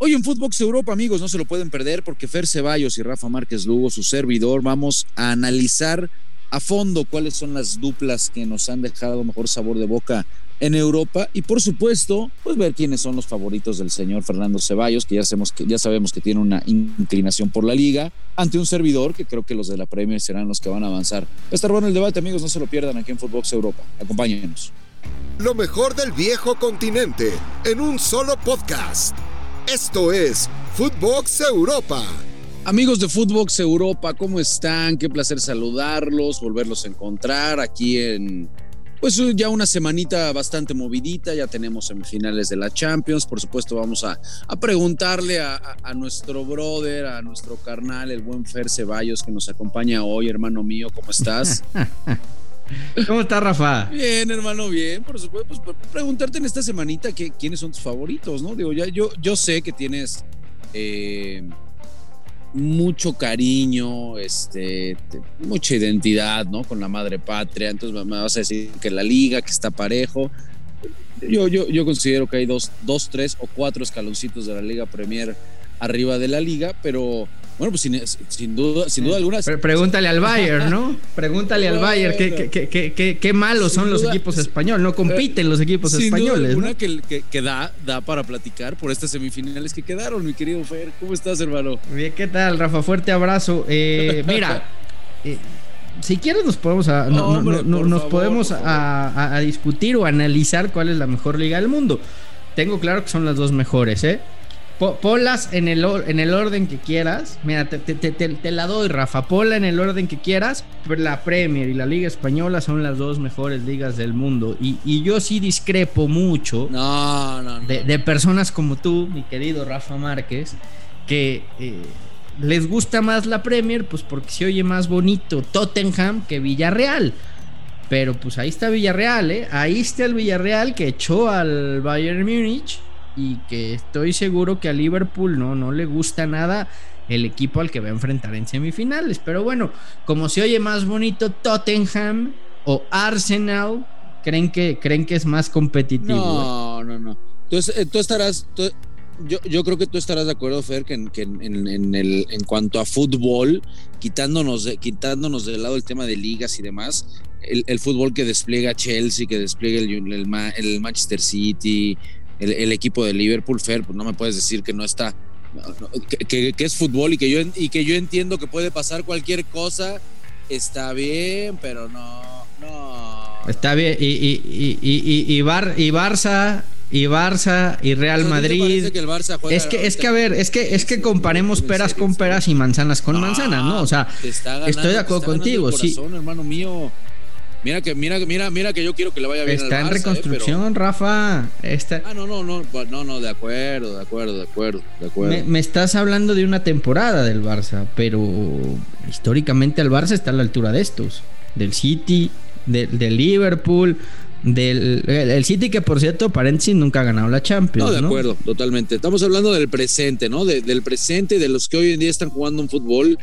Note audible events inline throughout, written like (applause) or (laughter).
Hoy en Footbox Europa, amigos, no se lo pueden perder porque Fer Ceballos y Rafa Márquez Lugo, su servidor, vamos a analizar a fondo cuáles son las duplas que nos han dejado mejor sabor de boca en Europa y por supuesto, pues ver quiénes son los favoritos del señor Fernando Ceballos, que ya sabemos que, tiene una inclinación por la liga, ante un servidor que creo que los de la Premier serán los que van a avanzar. Va a estar bueno el debate, amigos, no se lo pierdan aquí en Footbox Europa. Acompáñenos. Lo mejor del viejo continente en un solo podcast. Esto es Footbox Europa. Amigos de Footbox Europa, ¿cómo están? Qué placer saludarlos, volverlos a encontrar aquí en pues ya una semanita bastante movidita, ya tenemos semifinales de la Champions, por supuesto vamos a, preguntarle a, nuestro brother, a nuestro carnal, el buen Fer Ceballos que nos acompaña hoy, hermano mío, ¿cómo estás? (laughs) ¿Cómo estás, Rafa? Bien, hermano, bien. Por supuesto, pues preguntarte en esta semanita que, quiénes son tus favoritos, ¿no? Digo, ya yo, yo sé que tienes eh, mucho cariño, este, mucha identidad, ¿no? Con la madre patria. Entonces me vas a decir que la liga, que está parejo. Yo, yo, yo considero que hay dos, dos, tres o cuatro escaloncitos de la Liga Premier arriba de la liga, pero bueno, pues sin, duda, sin duda alguna. pregúntale al Bayern, ¿no? Pregúntale al (laughs) Bayern qué, qué, malos son los equipos españoles. No compiten los equipos sin españoles. Duda que, que, da, da para platicar por estas semifinales que quedaron, mi querido Fer. ¿Cómo estás, hermano? Bien, ¿qué tal, Rafa? Fuerte abrazo. Eh, mira, (laughs) eh, si quieres nos podemos, a, nos podemos a, a discutir o analizar cuál es la mejor liga del mundo. Tengo claro que son las dos mejores, ¿eh? Ponlas en el, en el orden que quieras. Mira, te, te, la doy, Rafa. Ponla en el orden que quieras. Pero la Premier y la Liga Española son las dos mejores ligas del mundo. Y, yo sí discrepo mucho De, personas como tú, mi querido Rafa Márquez, que eh, les gusta más la Premier, pues porque se oye más bonito Tottenham que Villarreal. Pero pues ahí está Villarreal, ¿eh? Ahí está el Villarreal que echó al Bayern Múnich y que estoy seguro que a Liverpool no, no le gusta nada el equipo al que va a enfrentar en semifinales. Pero bueno, como se oye más bonito Tottenham o Arsenal, creen que, creen que es más competitivo. No, no, no. Entonces, eh, tú estarás, yo, yo, creo que tú estarás de acuerdo, Fer, que, en, en, el, en cuanto a fútbol, quitándonos, de, quitándonos del lado el tema de ligas y demás, el, fútbol que despliega Chelsea, que despliega el, el Manchester City, el, equipo de Liverpool, Fer, pues no me puedes decir que no está, que, es fútbol y que, yo, y que yo entiendo que puede pasar cualquier cosa, está bien, pero no, no. Está bien, y, y, y, y, Bar, y Barça y Barça y Real Madrid. es que es que a ver, es que es que comparemos peras con peras y manzanas con manzanas, ¿no? O sea, estoy de acuerdo contigo, sí. hermano mío. Mira que, mira, mira, mira que yo quiero que le vaya bien. Está en ¿eh? reconstrucción, Rafa. Está... Ah, no, no, no, no, no, de acuerdo, de acuerdo, de acuerdo, de acuerdo. Me, estás hablando de una temporada del Barça, pero históricamente el Barça está a la altura de estos, del City, del, Liverpool, del el City que por cierto, paréntesis, nunca ha ganado la Champions. No, de acuerdo, totalmente. Estamos hablando del presente, ¿no? del presente, de los que hoy en día están jugando un fútbol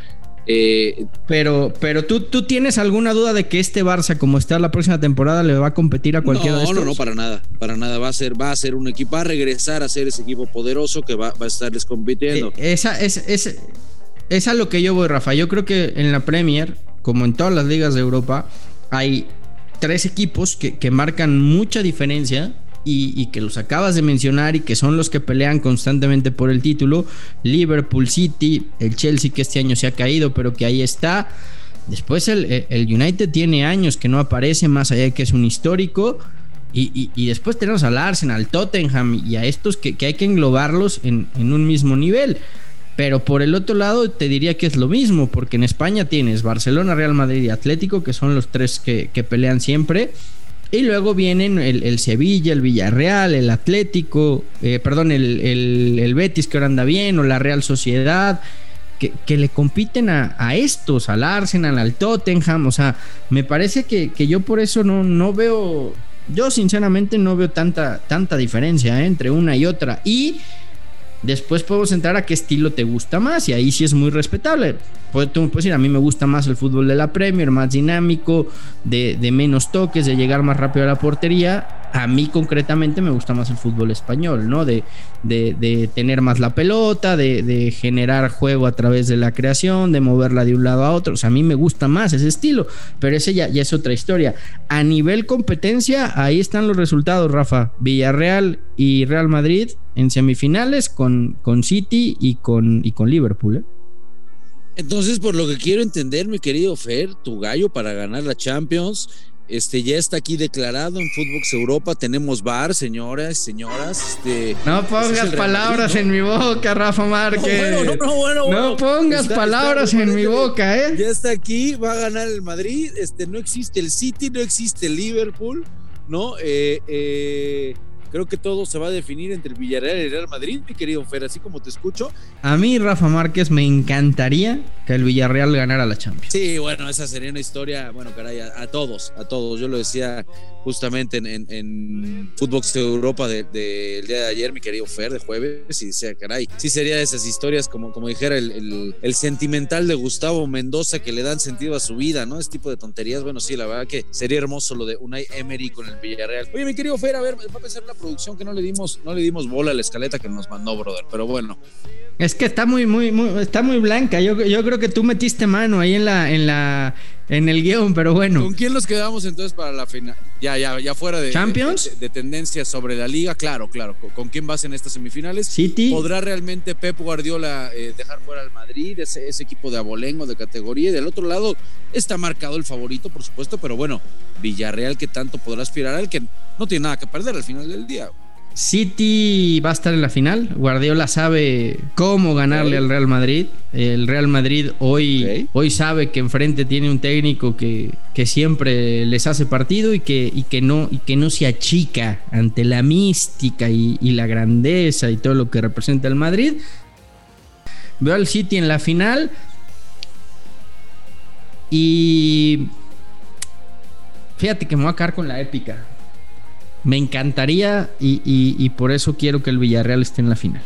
eh, pero, pero ¿tú, tú tienes alguna duda de que este Barça, como está la próxima temporada, le va a competir a cualquiera no, de estos? No, no, para nada, para nada. Va a ser, va a ser un equipo, va a regresar a ser ese equipo poderoso que va, a estarles compitiendo. Eh, esa es, es, es a lo que yo voy, Rafa. Yo creo que en la Premier, como en todas las ligas de Europa, hay tres equipos que, que marcan mucha diferencia y, que los acabas de mencionar y que son los que pelean constantemente por el título. Liverpool City, el Chelsea que este año se ha caído, pero que ahí está. Después el, United tiene años que no aparece, más allá de que es un histórico. Y, después tenemos al Arsenal, Tottenham y a estos que, hay que englobarlos en, un mismo nivel. Pero por el otro lado te diría que es lo mismo, porque en España tienes Barcelona, Real Madrid y Atlético, que son los tres que, que pelean siempre. Y luego vienen el, Sevilla, el Villarreal, el Atlético, eh, perdón, el, Betis que ahora anda bien, o la Real Sociedad, que, le compiten a, estos, al Arsenal, al Tottenham. O sea, me parece que, yo por eso no, no veo, yo sinceramente no veo tanta, tanta diferencia eh, entre una y otra. Y Después podemos entrar a qué estilo te gusta más y ahí sí es muy respetable. Tú puedes decir, a mí me gusta más el fútbol de la Premier, más dinámico, de, menos toques, de llegar más rápido a la portería. A mí concretamente me gusta más el fútbol español, ¿no? De, de, tener más la pelota, de, generar juego a través de la creación, de moverla de un lado a otro. O sea, a mí me gusta más ese estilo, pero ese ya, ya es otra historia. A nivel competencia, ahí están los resultados, Rafa. Villarreal y Real Madrid en semifinales con, con City y con, y con Liverpool. ¿eh? Entonces, por lo que quiero entender, mi querido Fer, tu gallo para ganar la Champions este ya está aquí declarado en Footbox Europa. Tenemos bar, señoras, señoras. Este, no pongas palabras en mi boca, Rafa Márquez. No, no, bueno, no pongas palabras en mi boca, ¿eh? Ya está aquí, va a ganar el Madrid. Este, no existe el City, no existe el Liverpool, ¿no? Eh, eh, Creo que todo se va a definir entre el Villarreal y el Real Madrid, mi querido Fer, así como te escucho. A mí, Rafa Márquez, me encantaría que el Villarreal ganara la Champions. Sí, bueno, esa sería una historia, bueno, caray, a, todos, a todos. Yo lo decía justamente en, en, Footbox Europa del día de ayer, mi querido Fer, de jueves, y decía, caray, sí sería de esas historias, como, como dijera el, sentimental de Gustavo Mendoza, que le dan sentido a su vida, ¿no? Este tipo de tonterías, bueno, sí, la verdad que sería hermoso lo de Unai Emery con el Villarreal. Oye, mi querido Fer, a ver, va a pensar una producción que no le dimos, no le dimos bola a la escaleta que nos mandó, brother. Pero bueno. Es que está muy, muy, muy, está muy blanca. Yo, yo creo que tú metiste mano ahí en la, en la, en el guion, pero bueno. ¿Con quién nos quedamos entonces para la final? Ya, ya, ya fuera de, Champions, de, tendencias sobre la liga, claro, claro. ¿Con, quién vas en estas semifinales? City. ¿Podrá realmente Pep Guardiola eh, dejar fuera al Madrid, ese, ese equipo de abolengo de categoría? Y del otro lado está marcado el favorito, por supuesto, pero bueno, Villarreal que tanto podrá aspirar al que no tiene nada que perder al final del día. City va a estar en la final. Guardiola sabe cómo ganarle al Real Madrid. El Real Madrid hoy, hoy sabe que enfrente tiene un técnico que, que siempre les hace partido y que, y, que no, y que no se achica ante la mística y, y la grandeza y todo lo que representa el Madrid. Veo al City en la final. Y fíjate que me voy a quedar con la épica. Me encantaría y, por eso quiero que el Villarreal esté en la final.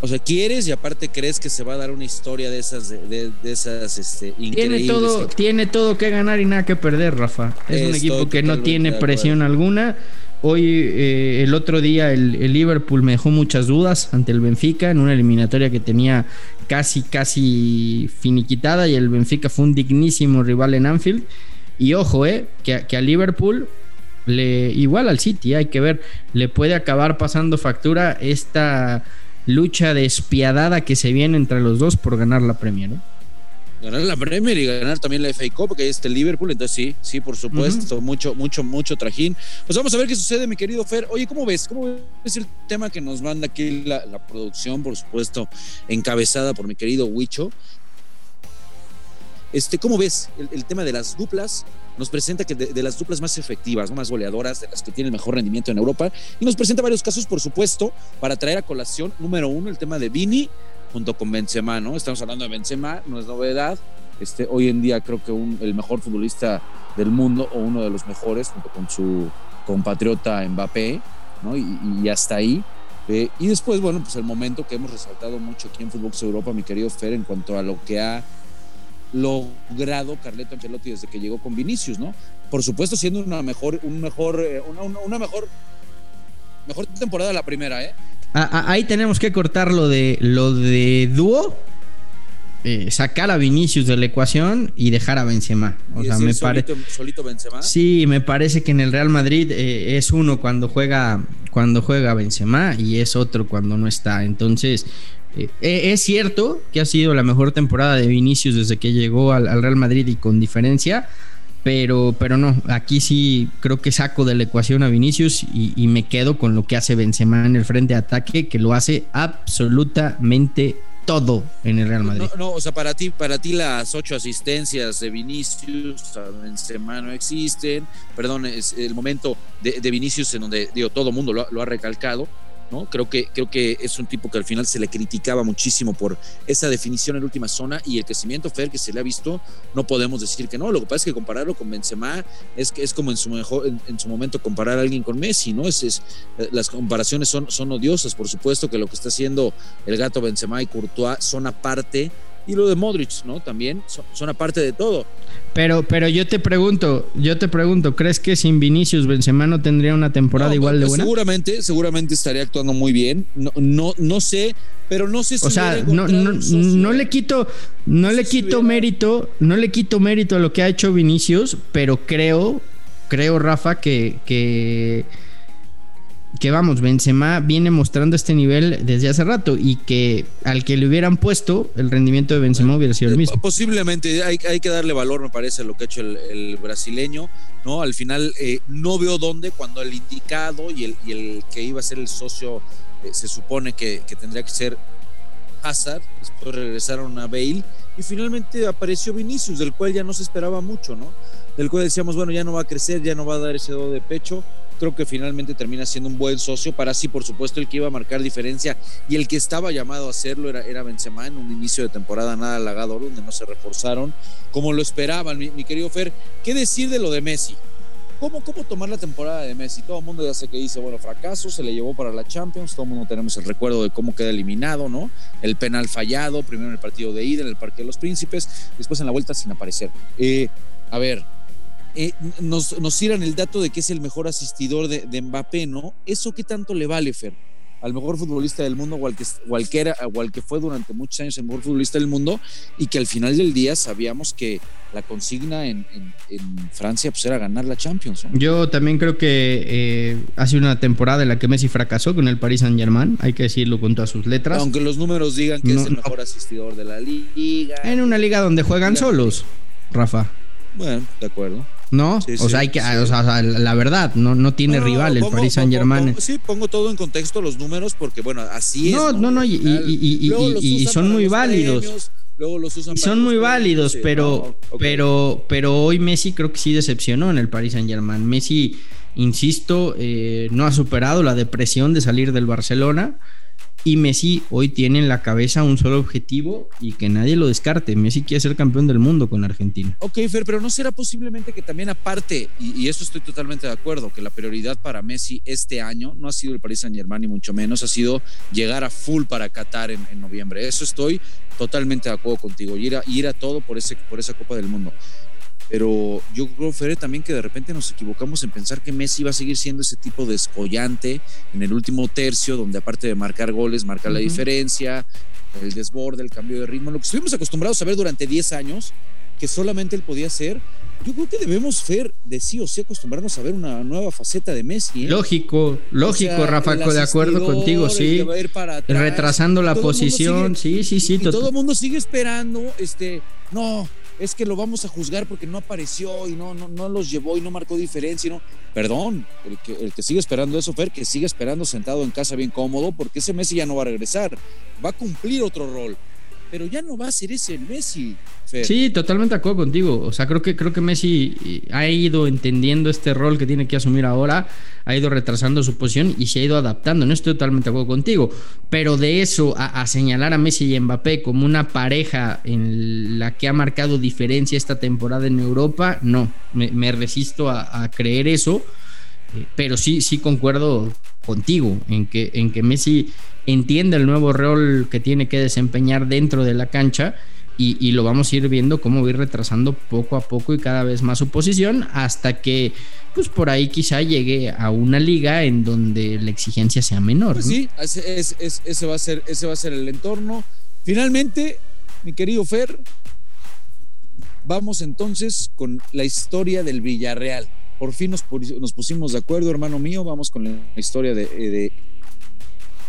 O sea, quieres y aparte crees que se va a dar una historia de esas, de, esas este, Tiene todo, tiene todo que ganar y nada que perder, Rafa. Es un equipo que no tiene presión alguna. Hoy, eh, el otro día, el, el, Liverpool me dejó muchas dudas ante el Benfica en una eliminatoria que tenía casi, casi finiquitada y el Benfica fue un dignísimo rival en Anfield. Y ojo, eh, que, que a Liverpool le, igual al City, hay que ver, le puede acabar pasando factura esta lucha despiadada que se viene entre los dos por ganar la Premier. ¿eh? Ganar la Premier y ganar también la FA Cup, porque ahí está el Liverpool, entonces sí, sí, por supuesto, mucho, mucho, mucho trajín. Pues vamos a ver qué sucede, mi querido Fer. Oye, ¿cómo ves? ¿Cómo ves el tema que nos manda aquí la, la producción, por supuesto, encabezada por mi querido Huicho? Este, ¿Cómo ves el, tema de las duplas? Nos presenta que de, las duplas más efectivas, más goleadoras, de las que tienen mejor rendimiento en Europa, y nos presenta varios casos, por supuesto, para traer a colación, número uno, el tema de Vini junto con Benzema, ¿no? Estamos hablando de Benzema, no es novedad. Este, hoy en día creo que el mejor futbolista del mundo, o uno de los mejores, junto con su compatriota Mbappé, ¿no? Y, hasta ahí. Eh, y después, bueno, pues el momento que hemos resaltado mucho aquí en Fútbol Europa, mi querido Fer, en cuanto a lo que ha logrado Carleto Ancelotti desde que llegó con Vinicius, ¿no? Por supuesto, siendo una mejor, un mejor, eh, una, mejor, mejor temporada la primera, ¿eh? ahí tenemos que cortar lo de lo de dúo. Eh, sacar a Vinicius de la ecuación y dejar a Benzema. O sea, me parece. Solito Benzema? Sí, me parece que en el Real Madrid eh, es uno cuando juega cuando juega Benzema y es otro cuando no está. Entonces, eh, eh, es cierto que ha sido la mejor temporada de Vinicius desde que llegó al, Real Madrid y con diferencia, pero, pero no, aquí sí creo que saco de la ecuación a Vinicius y, me quedo con lo que hace Benzema en el frente de ataque, que lo hace absolutamente todo en el Real Madrid. No, o sea, para ti, para ti las ocho asistencias de Vinicius a Benzema no existen. Perdón, es el momento de, Vinicius en donde digo todo el mundo lo ha recalcado ¿no? Creo que, creo que es un tipo que al final se le criticaba muchísimo por esa definición en última zona y el crecimiento Fer que se le ha visto, no podemos decir que no. Lo que pasa es que compararlo con Benzema es, es como en su, mejor, en, su momento comparar a alguien con Messi, ¿no? Es, es, eh, las comparaciones son, son odiosas, por supuesto que lo que está haciendo el gato Benzema y Courtois son aparte y lo de Modric, ¿no? También son, aparte de todo. Pero, pero yo te pregunto, yo te pregunto, ¿crees que sin Vinicius Benzema no tendría una temporada igual de buena? Seguramente, seguramente estaría actuando muy bien. No, no, no sé, pero no sé si O sea, no, no, le quito, no, le quito mérito, no le quito mérito a lo que ha hecho Vinicius, pero creo, creo, Rafa, que, que que vamos, Benzema viene mostrando este nivel desde hace rato y que al que le hubieran puesto el rendimiento de Benzema hubiera sido el eh, mismo. Posiblemente hay, hay que darle valor, me parece, a lo que ha hecho el, brasileño, ¿no? Al final eh, no veo dónde cuando el indicado y el, y el que iba a ser el socio eh, se supone que, que, tendría que ser Hazard, después regresaron a Bale y finalmente apareció Vinicius, del cual ya no se esperaba mucho, ¿no? Del cual decíamos, bueno, ya no va a crecer, ya no va a dar ese do de pecho creo que finalmente termina siendo un buen socio para sí, por supuesto, el que iba a marcar diferencia y el que estaba llamado a hacerlo era, era Benzema en un inicio de temporada nada halagador donde no se reforzaron como lo esperaban, mi, querido Fer. ¿Qué decir de lo de Messi? ¿Cómo, ¿Cómo tomar la temporada de Messi? Todo el mundo ya sé que dice, bueno, fracaso, se le llevó para la Champions, todo el mundo tenemos el recuerdo de cómo queda eliminado, ¿no? El penal fallado, primero en el partido de ida, en el Parque de los Príncipes, después en la vuelta sin aparecer. Eh, a ver, eh, nos, nos tiran el dato de que es el mejor asistidor de, de, Mbappé, ¿no? ¿Eso qué tanto le vale, Fer? Al mejor futbolista del mundo, o al, que, que fue durante muchos años el mejor futbolista del mundo, y que al final del día sabíamos que la consigna en, Francia pues, era ganar la Champions. Yo también creo que eh, hace una temporada en la que Messi fracasó con el Paris Saint Germain, hay que decirlo con todas sus letras. Aunque los números digan que es el mejor asistidor de la liga. En una liga donde juegan solos, Rafa. Bueno, de acuerdo. ¿No? o sea, hay que, o sea, la verdad, no, no tiene rival el Paris Saint Germain. sí, pongo todo en contexto los números porque, bueno, así es. No, no, no, y, y, son muy válidos. luego los usan son muy válidos, pero, pero, pero hoy Messi creo que sí decepcionó en el Paris Saint Germain. Messi, insisto, eh, no ha superado la depresión de salir del Barcelona. Y Messi hoy tiene en la cabeza un solo objetivo y que nadie lo descarte. Messi quiere ser campeón del mundo con Argentina. Ok, Fer, pero no será posiblemente que también aparte, y, eso estoy totalmente de acuerdo, que la prioridad para Messi este año no ha sido el Paris Saint Germain ni mucho menos, ha sido llegar a full para Qatar en, noviembre. Eso estoy totalmente de acuerdo contigo, a, ir a todo por, ese, por esa Copa del Mundo. Pero yo creo, Fere, también que de repente nos equivocamos en pensar que Messi va a seguir siendo ese tipo de escollante en el último tercio, donde aparte de marcar goles, marca la diferencia, el desborde, el cambio de ritmo, lo que estuvimos acostumbrados a ver durante 10 años, que solamente él podía hacer. Yo creo que debemos, Fer, de sí o sí acostumbrarnos a ver una nueva faceta de Messi. ¿eh? Lógico, lógico, Rafa, de acuerdo contigo, sí. Retrasando la posición, sí, sí, sí. Y, todo el mundo sigue esperando, este, no, es que lo vamos a juzgar porque no apareció y no, no, no los llevó y no marcó diferencia. no. Perdón, el que, el que sigue esperando eso, Fer, que sigue esperando sentado en casa bien cómodo, porque ese Messi ya no va a regresar, va a cumplir otro rol pero ya no va a ser ese Messi. Sí, totalmente de acuerdo contigo. O sea, creo que, creo que Messi eh, ha ido entendiendo este rol que tiene que asumir ahora, ha ido retrasando su posición y se ha ido adaptando. No estoy totalmente de acuerdo contigo, pero de eso a, señalar a Messi y Mbappé como una pareja en la que ha marcado diferencia esta temporada en Europa, no, me, resisto a, creer eso. Pero sí, sí concuerdo contigo en que, en que Messi entiende el nuevo rol que tiene que desempeñar dentro de la cancha y, lo vamos a ir viendo cómo va a ir retrasando poco a poco y cada vez más su posición hasta que pues por ahí quizá llegue a una liga en donde la exigencia sea menor. Pues sí, ese, va a ser, ese va a ser el entorno. Finalmente, mi querido Fer, vamos entonces con la historia del Villarreal. Por fin nos, pusimos de acuerdo, hermano mío, vamos con la historia de, de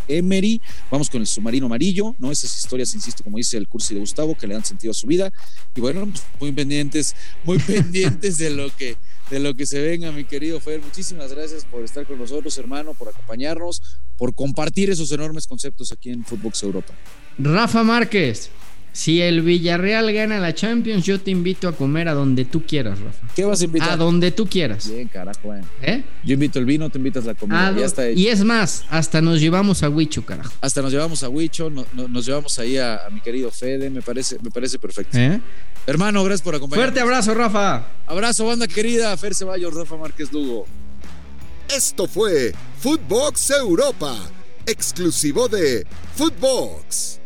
Emery, vamos con el submarino amarillo, ¿no? Esas historias, insisto, como dice el curso de Gustavo, que le dan sentido a su vida. Y bueno, pues, muy pendientes, muy (laughs) pendientes de lo que de lo que se venga, mi querido Fer. Muchísimas gracias por estar con nosotros, hermano, por acompañarnos, por compartir esos enormes conceptos aquí en Footbox Europa. Rafa Márquez, si el Villarreal gana la Champions, yo te invito a comer a donde tú quieras, Rafa. ¿Qué vas a invitar? A donde tú quieras. Bien, carajo. Eh. ¿Eh? Yo invito el vino, te invitas la comida. Ya está Y es más, hasta nos llevamos a Huicho, carajo. Hasta nos llevamos a Huicho, nos llevamos ahí a, mi querido Fede, me parece, me parece perfecto. ¿Eh? Hermano, gracias por acompañarnos. Fuerte abrazo, Rafa. Abrazo, banda querida. Fer Ceballos, Rafa Márquez Lugo. Esto fue Footbox Europa, exclusivo de Footbox.